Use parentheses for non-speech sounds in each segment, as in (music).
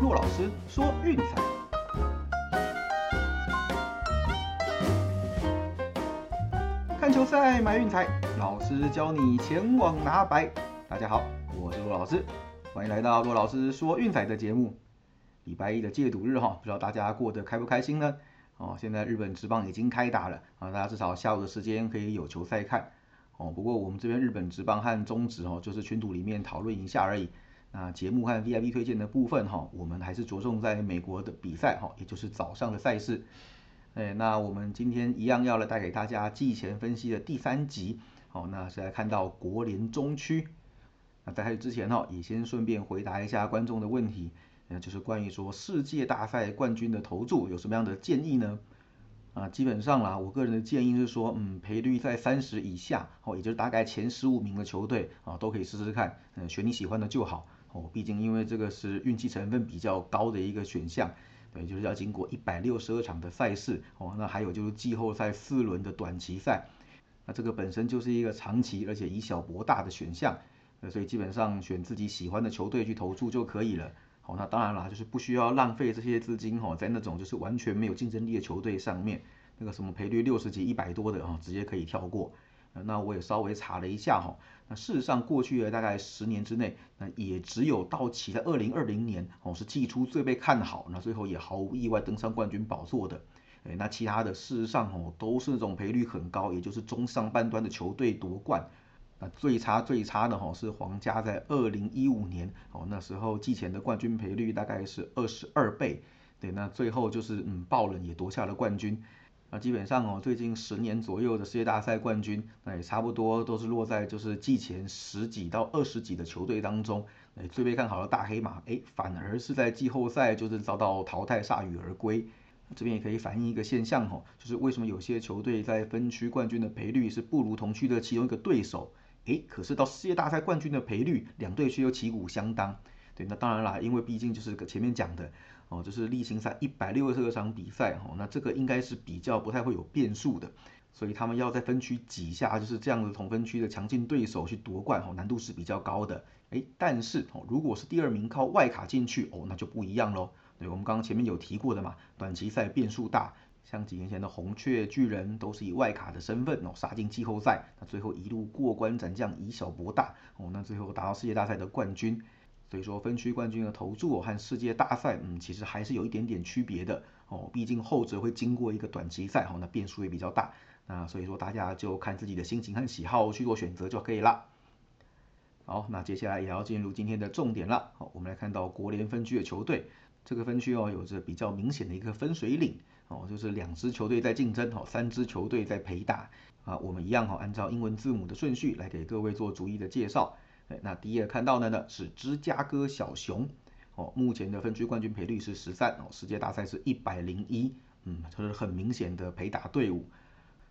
骆老师说运彩，看球赛买运彩，老师教你前往拿白。大家好，我是骆老师，欢迎来到骆老师说运彩的节目。礼拜一的戒赌日哈，不知道大家过得开不开心呢？哦，现在日本职棒已经开打了啊，大家至少下午的时间可以有球赛看。哦，不过我们这边日本职棒和中职哦，就是群组里面讨论一下而已。那节目和 VIP 推荐的部分哈，我们还是着重在美国的比赛哈，也就是早上的赛事。哎，那我们今天一样要来带给大家季前分析的第三集。好，那是来看到国联中区。那在开始之前哈，也先顺便回答一下观众的问题，那就是关于说世界大赛冠军的投注有什么样的建议呢？啊，基本上啦，我个人的建议是说，嗯，赔率在三十以下，哦，也就是大概前十五名的球队啊，都可以试试看，嗯，选你喜欢的就好，哦，毕竟因为这个是运气成分比较高的一个选项，对，就是要经过一百六十二场的赛事，哦，那还有就是季后赛四轮的短期赛，那这个本身就是一个长期而且以小博大的选项，呃，所以基本上选自己喜欢的球队去投注就可以了。好，那当然啦，就是不需要浪费这些资金哈，在那种就是完全没有竞争力的球队上面，那个什么赔率六十几、一百多的啊，直接可以跳过。那我也稍微查了一下哈，那事实上过去的大概十年之内，那也只有道奇在二零二零年哦是季初最被看好，那最后也毫无意外登上冠军宝座的。哎，那其他的事实上哦都是那种赔率很高，也就是中上半端的球队夺冠。那最差最差的哈是皇家在二零一五年哦，那时候季前的冠军赔率大概是二十二倍，对，那最后就是嗯爆冷也夺下了冠军。那基本上哦，最近十年左右的世界大赛冠军，那也差不多都是落在就是季前十几到二十几的球队当中。哎，最被看好的大黑马，哎，反而是在季后赛就是遭到淘汰铩羽而归。这边也可以反映一个现象哈，就是为什么有些球队在分区冠军的赔率是不如同区的其中一个对手。诶，可是到世界大赛冠军的赔率，两队却又旗鼓相当。对，那当然啦，因为毕竟就是前面讲的哦，就是例行赛一百六十二场比赛哦，那这个应该是比较不太会有变数的，所以他们要在分区挤下就是这样的同分区的强劲对手去夺冠哦，难度是比较高的。诶，但是哦，如果是第二名靠外卡进去哦，那就不一样喽。对，我们刚刚前面有提过的嘛，短期赛变数大。像几年前的红雀巨人都是以外卡的身份哦杀进季后赛，那最后一路过关斩将，以小博大哦，那最后达到世界大赛的冠军。所以说分区冠军的投注和世界大赛，嗯，其实还是有一点点区别的哦，毕竟后者会经过一个短期赛，哦，那变数也比较大。那所以说大家就看自己的心情和喜好去做选择就可以了。好，那接下来也要进入今天的重点了。好，我们来看到国联分区的球队，这个分区哦有着比较明显的一个分水岭。哦，就是两支球队在竞争，哦，三支球队在陪打，啊，我们一样哈，按照英文字母的顺序来给各位做逐一的介绍。那第一个看到的呢是芝加哥小熊，哦，目前的分区冠军赔率是十三，哦，世界大赛是一百零一，嗯，这是很明显的陪打队伍。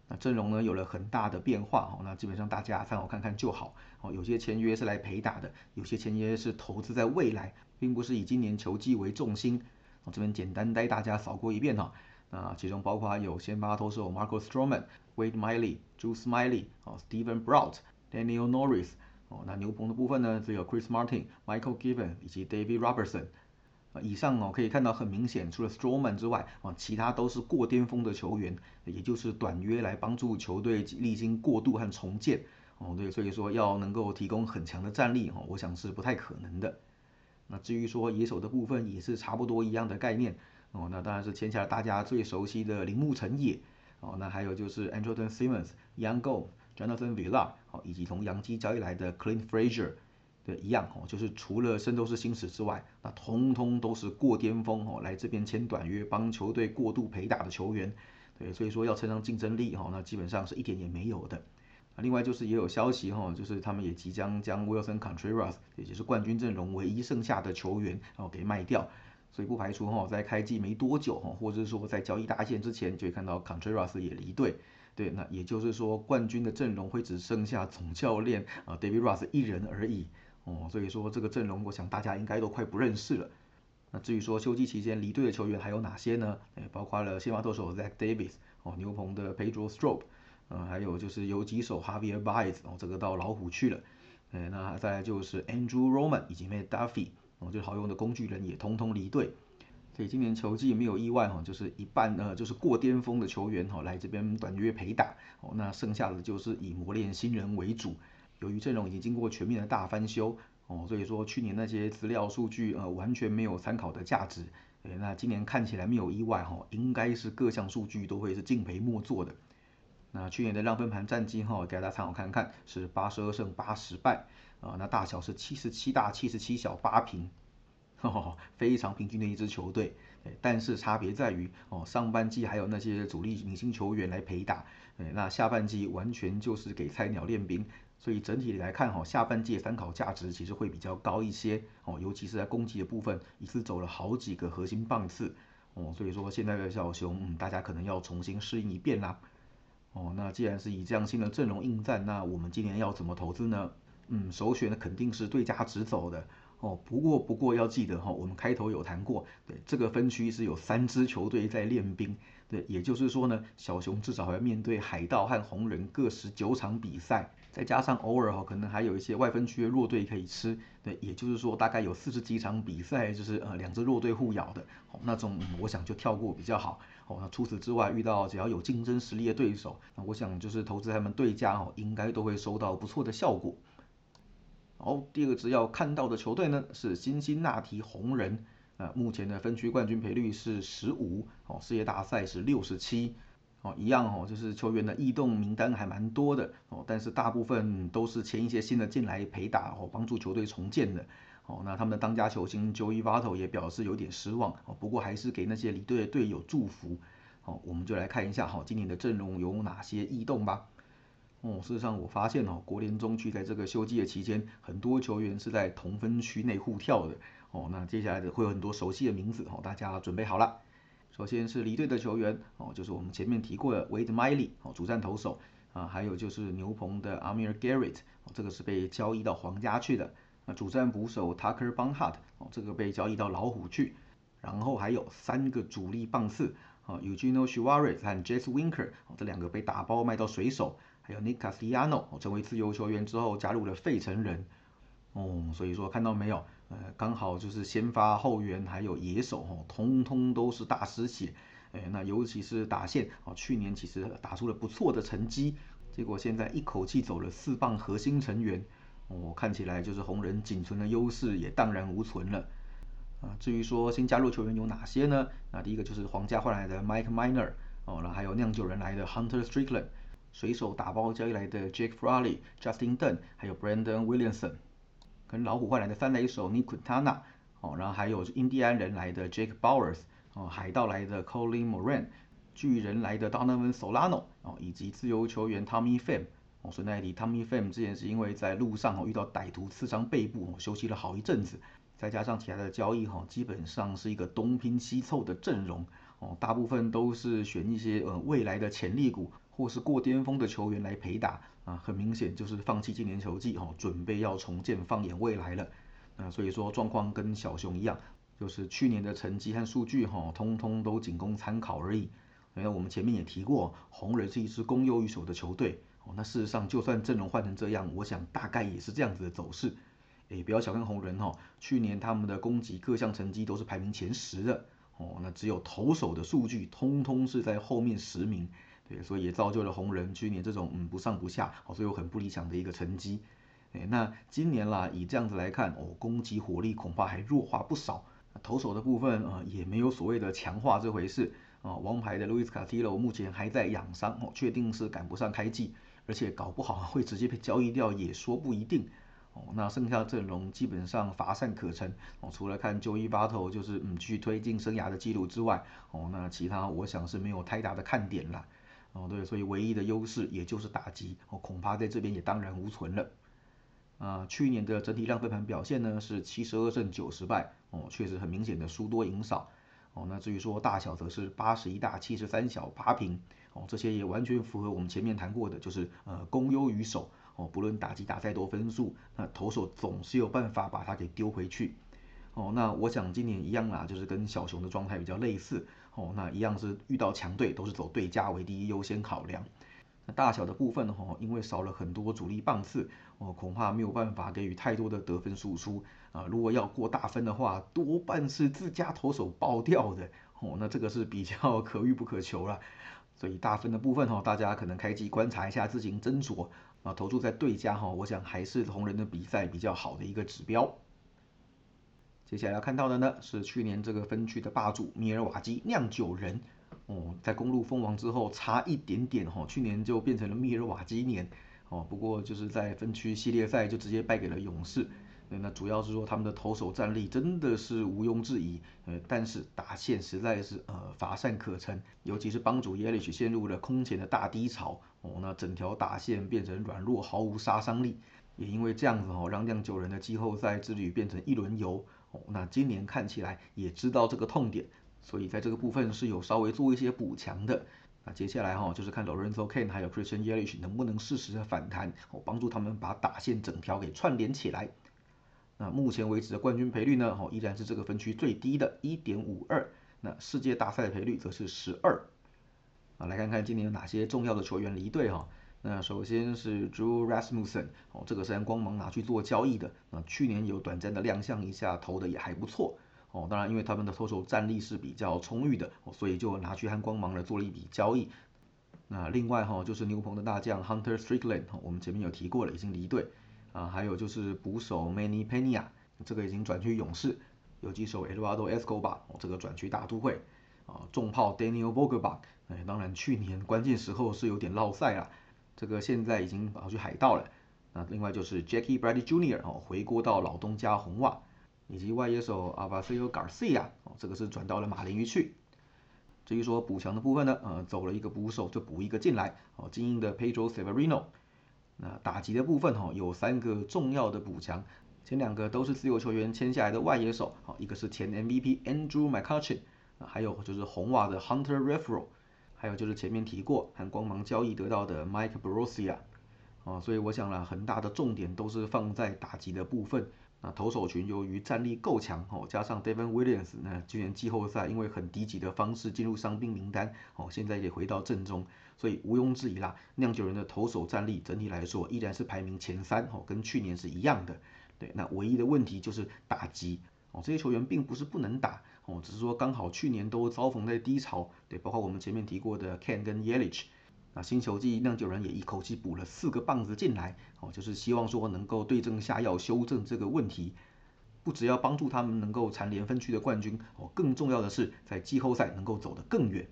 那阵容呢有了很大的变化，哦，那基本上大家参考看看就好。哦，有些签约是来陪打的，有些签约是投资在未来，并不是以今年球季为重心。我这边简单带大家扫过一遍哈。那其中包括有先发投手 Marco Stroman、Wade Miley、Drew Smiley、哦 Steven Brout、Daniel Norris，哦那牛棚的部分呢只有 Chris Martin、Michael Given 以及 David Robertson。啊以上哦可以看到很明显，除了 Stroman 之外，啊其他都是过巅峰的球员，也就是短约来帮助球队历经过渡和重建。哦对，所以说要能够提供很强的战力，哦我想是不太可能的。那至于说野手的部分，也是差不多一样的概念。哦，那当然是签下了大家最熟悉的铃木成也，哦，那还有就是 Andrelton Simmons、Young Go、Jonathan Villar，哦，以及从洋基交易来的 Clint Frazier，对，一样哦，就是除了圣斗士星矢之外，那通通都是过巅峰哦，来这边签短约帮球队过度陪打的球员，对，所以说要称上竞争力哈，那基本上是一点也没有的。另外就是也有消息哈，就是他们也即将将 Wilson Contreras，也就是冠军阵容唯一剩下的球员哦给卖掉。所以不排除哈，在开季没多久哈，或者是说在交易大限之前，就会看到 Contreras 也离队。对，那也就是说冠军的阵容会只剩下总教练啊 David Ross 一人而已哦。所以说这个阵容，我想大家应该都快不认识了。那至于说休季期间离队的球员还有哪些呢？哎，包括了先发投手 Zach Davis 哦，牛棚的 Pedro Strop，嗯，还有就是游击手 Javier Baez 哦，这个到老虎去了。哎，那再来就是 Andrew Roman 以及 Matt Duffy。哦，就好用的工具人也通通离队。所以今年球季没有意外哈，就是一半呢就是过巅峰的球员哈来这边短约陪打，哦，那剩下的就是以磨练新人为主。由于阵容已经经过全面的大翻修，哦，所以说去年那些资料数据呃完全没有参考的价值。诶，那今年看起来没有意外哈，应该是各项数据都会是敬陪末座的。那去年的让分盘战绩哈，给大家参考看看，是八十二胜八十败啊，那大小是七十七大七十七小八平。非常平均的一支球队，但是差别在于哦，上半季还有那些主力明星球员来陪打，那下半季完全就是给菜鸟练兵，所以整体来看哈，下半季参考价值其实会比较高一些哦，尤其是在攻击的部分，一次走了好几个核心棒次哦，所以说现在的小熊，嗯，大家可能要重新适应一遍啦。哦，那既然是以这样新的阵容应战，那我们今年要怎么投资呢？嗯，首选的肯定是对家直走的。哦，不过不过要记得哈，我们开头有谈过，对这个分区是有三支球队在练兵，对，也就是说呢，小熊至少要面对海盗和红人各十九场比赛，再加上偶尔哈可能还有一些外分区的弱队可以吃，对，也就是说大概有四十几场比赛就是呃两支弱队互咬的，哦，那种我想就跳过比较好，哦，那除此之外遇到只要有竞争实力的对手，那我想就是投资他们对家哦，应该都会收到不错的效果。好，第二个只要看到的球队呢是辛辛那提红人，啊，目前的分区冠军赔率是十五，哦，世界大赛是六十七，哦，一样哦，就是球员的异动名单还蛮多的，哦，但是大部分都是签一些新的进来陪打，哦，帮助球队重建的，哦，那他们的当家球星 Joey Votto 也表示有点失望，哦，不过还是给那些离队的队友祝福，好，我们就来看一下，哈，今年的阵容有哪些异动吧。哦，事实上我发现哦，国联中区在这个休季的期间，很多球员是在同分区内互跳的。哦，那接下来的会有很多熟悉的名字哦，大家准备好了。首先是离队的球员哦，就是我们前面提过的 Wade Miley 哦，主战投手啊，还有就是牛棚的 Amir Garrett 哦，这个是被交易到皇家去的。那主战捕手 Tucker Barnhart 哦，这个被交易到老虎去。然后还有三个主力棒次啊，Eugenio Suarez 和 Jess Winker 哦，这两个被打包卖到水手。还有 Nick Castellano 成为自由球员之后加入了费城人，哦，所以说看到没有，呃，刚好就是先发后援还有野手哦，通通都是大师血，哎，那尤其是打线哦，去年其实打出了不错的成绩，结果现在一口气走了四棒核心成员，哦，看起来就是红人仅存的优势也荡然无存了，啊，至于说新加入球员有哪些呢？那第一个就是皇家换来的 Mike Miner 哦，然后还有酿酒人来的 Hunter Strickland。水手打包交易来的 Jake Fraley、Justin Dunn，还有 Brandon Williamson，跟老虎换来的三垒手 Nick Quintana，哦，然后还有印第安人来的 Jake Bowers，哦，海盗来的 Colin Moran，巨人来的 Donovan Solano，哦，以及自由球员 Tommy Pham，哦，顺带一提，Tommy Pham 之前是因为在路上哦遇到歹徒刺伤背部，哦休息了好一阵子，再加上其他的交易哈，基本上是一个东拼西凑的阵容，哦，大部分都是选一些呃未来的潜力股。或是过巅峰的球员来陪打啊，很明显就是放弃今年球季哦，准备要重建放眼未来了。那所以说状况跟小熊一样，就是去年的成绩和数据哈，通通都仅供参考而已。因为我们前面也提过，红人是一支攻优于守的球队哦。那事实上，就算阵容换成这样，我想大概也是这样子的走势。诶，不要小看红人哈，去年他们的攻击各项成绩都是排名前十的哦。那只有投手的数据，通通是在后面十名。对，所以也造就了红人去年这种嗯不上不下，哦，所以有很不理想的一个成绩。哎，那今年啦，以这样子来看，哦，攻击火力恐怕还弱化不少。投手的部分啊，也没有所谓的强化这回事。啊，王牌的 Luis Castillo 目前还在养伤，哦，确定是赶不上开季，而且搞不好会直接被交易掉，也说不一定。哦，那剩下阵容基本上乏善可陈。哦，除了看 Joey Battle 就是嗯去推进生涯的记录之外，哦，那其他我想是没有太大的看点了。哦，对，所以唯一的优势也就是打击，哦，恐怕在这边也当然无存了。啊，去年的整体量分盘表现呢是七十二胜九十败，哦，确实很明显的输多赢少。哦，那至于说大小则是八十一大七十三小八平，哦，这些也完全符合我们前面谈过的，就是呃攻优于守，哦，不论打击打再多分数，那投手总是有办法把它给丢回去。哦，那我想今年一样啦，就是跟小熊的状态比较类似。哦，那一样是遇到强队都是走对家为第一优先考量。那大小的部分哈，因为少了很多主力棒次，哦，恐怕没有办法给予太多的得分输出啊。如果要过大分的话，多半是自家投手爆掉的哦，那这个是比较 (laughs) 可遇不可求了。所以大分的部分哈，大家可能开机观察一下，自行斟酌啊。投注在对家哈，我想还是同人的比赛比较好的一个指标。接下来要看到的呢，是去年这个分区的霸主米尔瓦基酿酒人哦，在公路封王之后差一点点哈，去年就变成了米尔瓦基年哦。不过就是在分区系列赛就直接败给了勇士。那主要是说他们的投手战力真的是毋庸置疑，呃，但是打线实在是呃乏善可陈，尤其是帮主耶利奇陷入了空前的大低潮哦，那整条打线变成软弱，毫无杀伤力，也因为这样子哦，让酿酒人的季后赛之旅变成一轮游哦，那今年看起来也知道这个痛点，所以在这个部分是有稍微做一些补强的。那接下来哈就是看 Lorenzo Kane 还有 Christian Yelich 能不能适时的反弹哦，帮助他们把打线整条给串联起来。那目前为止的冠军赔率呢？哦，依然是这个分区最低的1.52。那世界大赛的赔率则是12。啊，来看看今年有哪些重要的球员离队哈。那首先是 Drew Rasmussen，哦，这个是按光芒拿去做交易的。那去年有短暂的亮相一下，投的也还不错。哦，当然因为他们的投手战力是比较充裕的，哦所以就拿去和光芒来做了一笔交易。那另外哈，就是牛棚的大将 Hunter Strickland，哦我们前面有提过了，已经离队。啊，还有就是捕手 Manny Pena，这个已经转去勇士；游击手 Eduardo Escobar，哦这个转去大都会。啊，重炮 Daniel Vogelbach，哎，当然去年关键时候是有点落赛啊，这个现在已经跑去海盗了。那另外就是 Jackie Bradley Jr. 哦，回国到老东家红袜，以及外野手 a v a s i o Garcia，哦，这个是转到了马林鱼去。至于说补强的部分呢，呃，走了一个捕手就补一个进来，哦，精英的 Pedro Severino。那打击的部分哈，有三个重要的补强，前两个都是自由球员签下来的外野手，好，一个是前 MVP Andrew McCutchen，啊，还有就是红袜的 Hunter Refro，还有就是前面提过和光芒交易得到的 Mike Brossia，啊，所以我想了很大的重点都是放在打击的部分。那投手群由于战力够强哦，加上 Devin Williams，那今年季后赛因为很低级的方式进入伤病名单哦，现在也回到正中，所以毋庸置疑啦，酿酒人的投手战力整体来说依然是排名前三哦，跟去年是一样的。对，那唯一的问题就是打击哦，这些球员并不是不能打哦，只是说刚好去年都遭逢在低潮。对，包括我们前面提过的 Ken 跟 Yelich。那新球季酿酒人也一口气补了四个棒子进来，哦，就是希望说能够对症下药，修正这个问题，不只要帮助他们能够蝉联分区的冠军，哦，更重要的是在季后赛能够走得更远。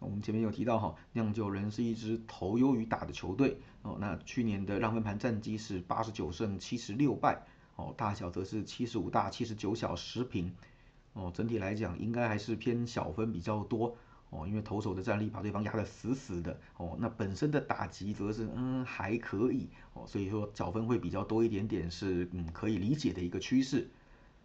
我们前面有提到哈，酿酒人是一支投优于打的球队，哦，那去年的让分盘战绩是八十九胜七十六败，哦，大小则是七十五大七十九小十平，哦，整体来讲应该还是偏小分比较多。哦，因为投手的战力把对方压得死死的，哦，那本身的打击则是嗯还可以，哦，所以说小分会比较多一点点是嗯可以理解的一个趋势。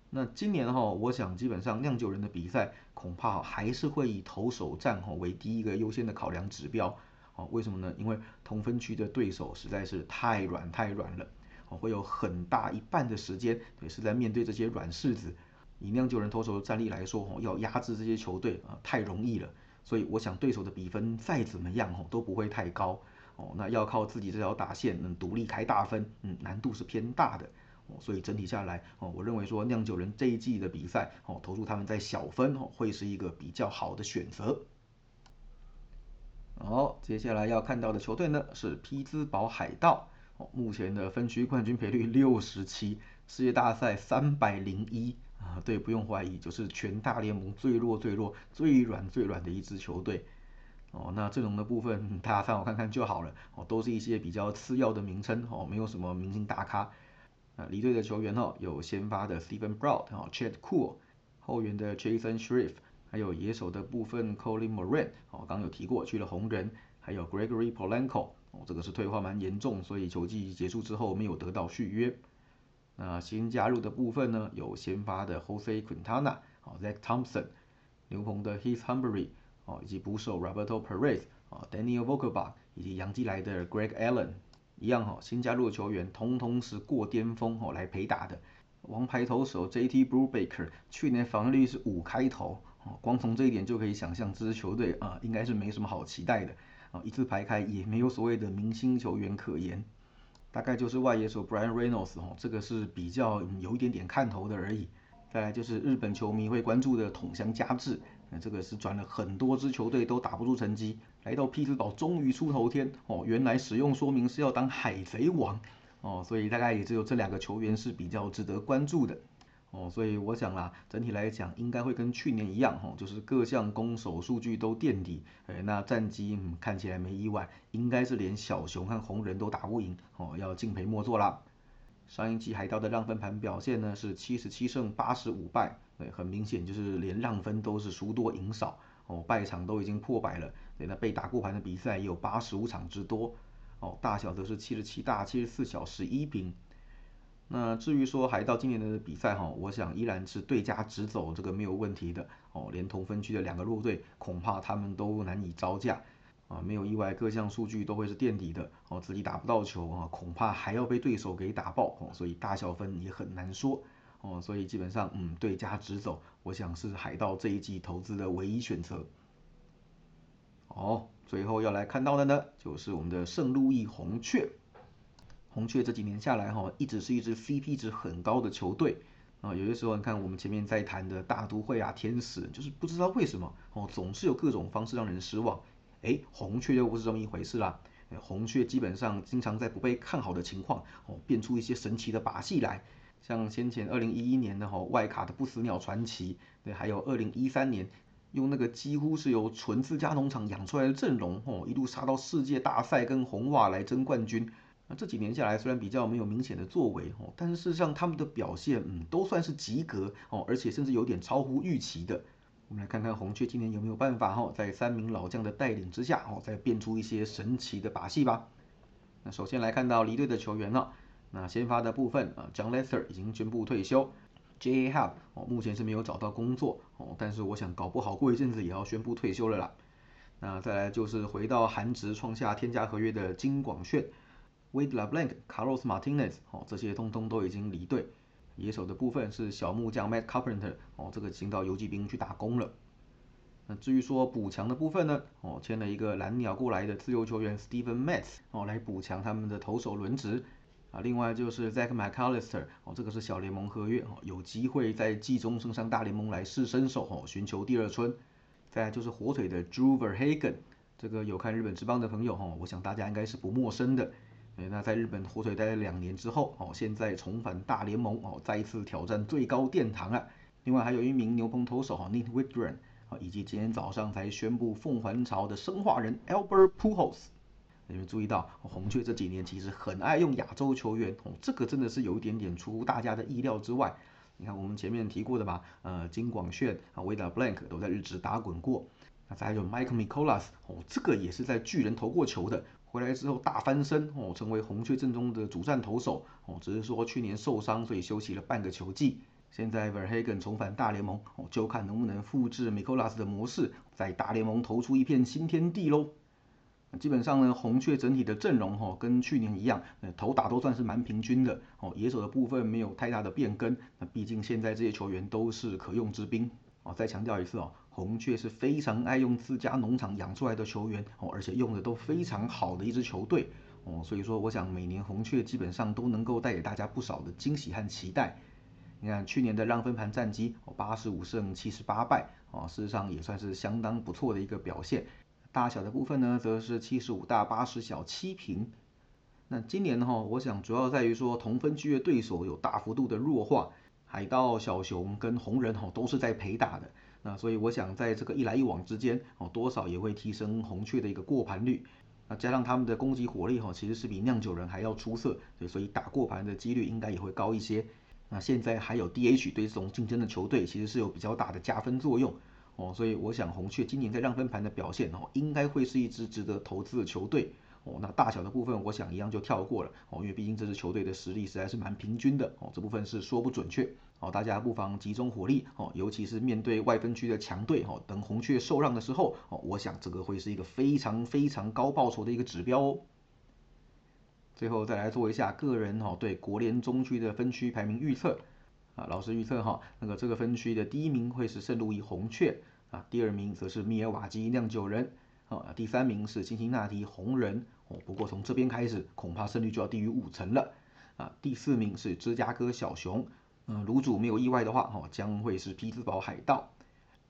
那今年哈，我想基本上酿酒人的比赛恐怕还是会以投手战哈为第一个优先的考量指标，哦，为什么呢？因为同分区的对手实在是太软太软了，哦，会有很大一半的时间也是在面对这些软柿子。以酿酒人投手的战力来说，哦，要压制这些球队啊太容易了。所以我想对手的比分再怎么样哦都不会太高哦，那要靠自己这条打线能独立开大分，嗯，难度是偏大的哦。所以整体下来哦，我认为说酿酒人这一季的比赛哦，投入他们在小分哦会是一个比较好的选择。好，接下来要看到的球队呢是匹兹堡海盗哦，目前的分区冠军赔率六十七，世界大赛三百零一。啊，对，不用怀疑，就是全大联盟最弱、最弱、最软、最软的一支球队。哦，那阵容的部分大家参考看看就好了。哦，都是一些比较次要的名称，哦，没有什么明星大咖。啊，离队的球员哦，有先发的 Stephen Broad，哦，Chad Cool，后援的 Jason Shrift，还有野手的部分 Colin Moran，哦，刚有提过去了红人，还有 Gregory Polanco，哦，这个是退化蛮严重，所以球季结束之后没有得到续约。那新加入的部分呢，有先发的 Jose Quintana，哦，Zach Thompson，牛棚的 Heath Humbery，哦，以及捕手 Roberto Perez，哦，Daniel Vogelbach，以及洋基来的 Greg Allen，一样哈，新加入的球员通通是过巅峰哦来陪打的。王牌投手 JT Brubaker 去年防御率是五开头，哦，光从这一点就可以想象这支球队啊应该是没什么好期待的，啊，一字排开也没有所谓的明星球员可言，大概就是外野手 Brian Reynolds 哦，这个是比较有一点点看头的而已。再来就是日本球迷会关注的桶箱加治，那这个是转了很多支球队都打不出成绩，来到匹兹堡终于出头天哦，原来使用说明是要当海贼王哦，所以大概也只有这两个球员是比较值得关注的哦，所以我想啦，整体来讲应该会跟去年一样哦，就是各项攻守数据都垫底，哎，那战绩看起来没意外，应该是连小熊和红人都打不赢哦，要敬陪末座啦。上一季海盗的让分盘表现呢是七十七胜八十五败，对，很明显就是连让分都是输多赢少，哦，败场都已经破百了，对，那被打过盘的比赛也有八十五场之多，哦，大小则是七十七大七十四小十一平。那至于说海盗今年的比赛哈，我想依然是对家直走这个没有问题的，哦，连同分区的两个弱队恐怕他们都难以招架。啊，没有意外，各项数据都会是垫底的哦。自己打不到球啊，恐怕还要被对手给打爆哦。所以大小分也很难说哦。所以基本上，嗯，对家直走，我想是海盗这一季投资的唯一选择。哦，最后要来看到的呢，就是我们的圣路易红雀。红雀这几年下来哈，一直是一支 CP 值很高的球队啊。有些时候你看我们前面在谈的大都会啊、天使，就是不知道为什么哦，总是有各种方式让人失望。哎，红雀又不是这么一回事啦。红雀基本上经常在不被看好的情况哦，变出一些神奇的把戏来。像先前二零一一年的哈外卡的不死鸟传奇，对，还有二零一三年用那个几乎是由纯自家农场养出来的阵容哦，一路杀到世界大赛跟红袜来争冠军。那这几年下来，虽然比较没有明显的作为哦，但是事实上他们的表现嗯都算是及格哦，而且甚至有点超乎预期的。我们来看看红雀今年有没有办法哈，在三名老将的带领之下哦，再变出一些神奇的把戏吧。那首先来看到离队的球员了，那先发的部分啊，John Lester 已经宣布退休，J.A. Happ 哦目前是没有找到工作哦，但是我想搞不好过一阵子也要宣布退休了啦。那再来就是回到韩职创下天价合约的金广炫，Wade LeBlanc、Carlos Martinez 哦，这些通通都已经离队。野手的部分是小木匠 Matt Carpenter 哦，这个已经到游击兵去打工了。那至于说补强的部分呢，哦，签了一个蓝鸟过来的自由球员 Steven Matz 哦，来补强他们的投手轮值。啊，另外就是 Zach McAllister 哦，这个是小联盟合约哦，有机会在季中升上大联盟来试身手哦，寻求第二春。再就是火腿的 Drew Verhagen，这个有看日本职棒的朋友哈，我想大家应该是不陌生的。那在日本火腿待了两年之后，哦，现在重返大联盟，哦，再一次挑战最高殿堂了。另外还有一名牛棚投手哈，Nick Wittgren，啊，以及今天早上才宣布凤凰巢的生化人 Albert Pujols。你们注意到，红雀这几年其实很爱用亚洲球员，哦，这个真的是有一点点出乎大家的意料之外。你看我们前面提过的吧，呃，金广炫啊，Wade Blank 都在日职打滚过。那再有 Michael Mikolas，哦，这个也是在巨人投过球的。回来之后大翻身哦，成为红雀阵中的主战投手哦，只是说去年受伤，所以休息了半个球季。现在 Verhagen 重返大联盟哦，就看能不能复制 m i k o l a s 的模式，在大联盟投出一片新天地喽。基本上呢，红雀整体的阵容哈，跟去年一样，投打都算是蛮平均的哦。野手的部分没有太大的变更，那毕竟现在这些球员都是可用之兵哦。再强调一次哦。红雀是非常爱用自家农场养出来的球员哦，而且用的都非常好的一支球队哦，所以说我想每年红雀基本上都能够带给大家不少的惊喜和期待。你看去年的让分盘战绩，八十五胜七十八败哦，事实上也算是相当不错的一个表现。大小的部分呢，则是七十五大八十小七平。那今年呢，哈，我想主要在于说同分区的对手有大幅度的弱化，海盗、小熊跟红人哈都是在陪打的。那所以我想在这个一来一往之间，哦，多少也会提升红雀的一个过盘率。那加上他们的攻击火力，哈，其实是比酿酒人还要出色，对，所以打过盘的几率应该也会高一些。那现在还有 DH 对这种竞争的球队，其实是有比较大的加分作用，哦，所以我想红雀今年在让分盘的表现，哦，应该会是一支值得投资的球队。哦，那大小的部分，我想一样就跳过了哦，因为毕竟这支球队的实力实在是蛮平均的哦，这部分是说不准确哦，大家不妨集中火力哦，尤其是面对外分区的强队哦，等红雀受让的时候哦，我想这个会是一个非常非常高报酬的一个指标哦。最后再来做一下个人哦对国联中区的分区排名预测啊，老师预测哈，那个这个分区的第一名会是圣路易红雀啊，第二名则是密尔瓦基酿酒人。啊，第三名是辛辛那提红人哦，不过从这边开始恐怕胜率就要低于五成了啊。第四名是芝加哥小熊，嗯，卤主没有意外的话哦，将会是匹兹堡海盗。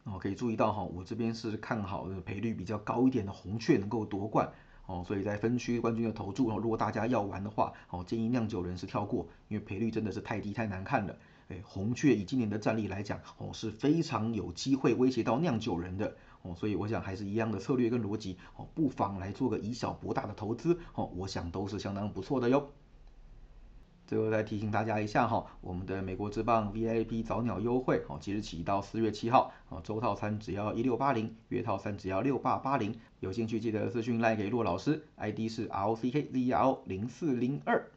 哦，可以注意到哈，我这边是看好的赔率比较高一点的红雀能够夺冠哦，所以在分区冠军的投注哦，如果大家要玩的话哦，建议酿酒人是跳过，因为赔率真的是太低太难看了。哎，红雀以今年的战力来讲哦，是非常有机会威胁到酿酒人的哦，所以我想还是一样的策略跟逻辑哦，不妨来做个以小博大的投资哦，我想都是相当不错的哟。最后再提醒大家一下哈，我们的美国之棒 VIP 早鸟优惠哦，即日起到四月七号哦，周套餐只要一六八零，月套餐只要六八八零，有兴趣记得私讯赖给骆老师，ID 是 R O C K Z R O 零四零二。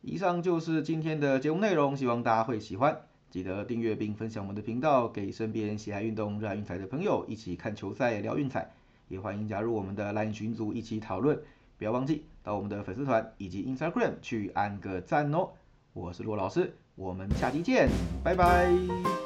以上就是今天的节目内容，希望大家会喜欢，记得订阅并分享我们的频道，给身边喜爱运动、热爱运彩的朋友一起看球赛聊运彩，也欢迎加入我们的 LINE 群组一起讨论。不要忘记到我们的粉丝团以及 Instagram 去按个赞哦！我是陆老师，我们下期见，拜拜。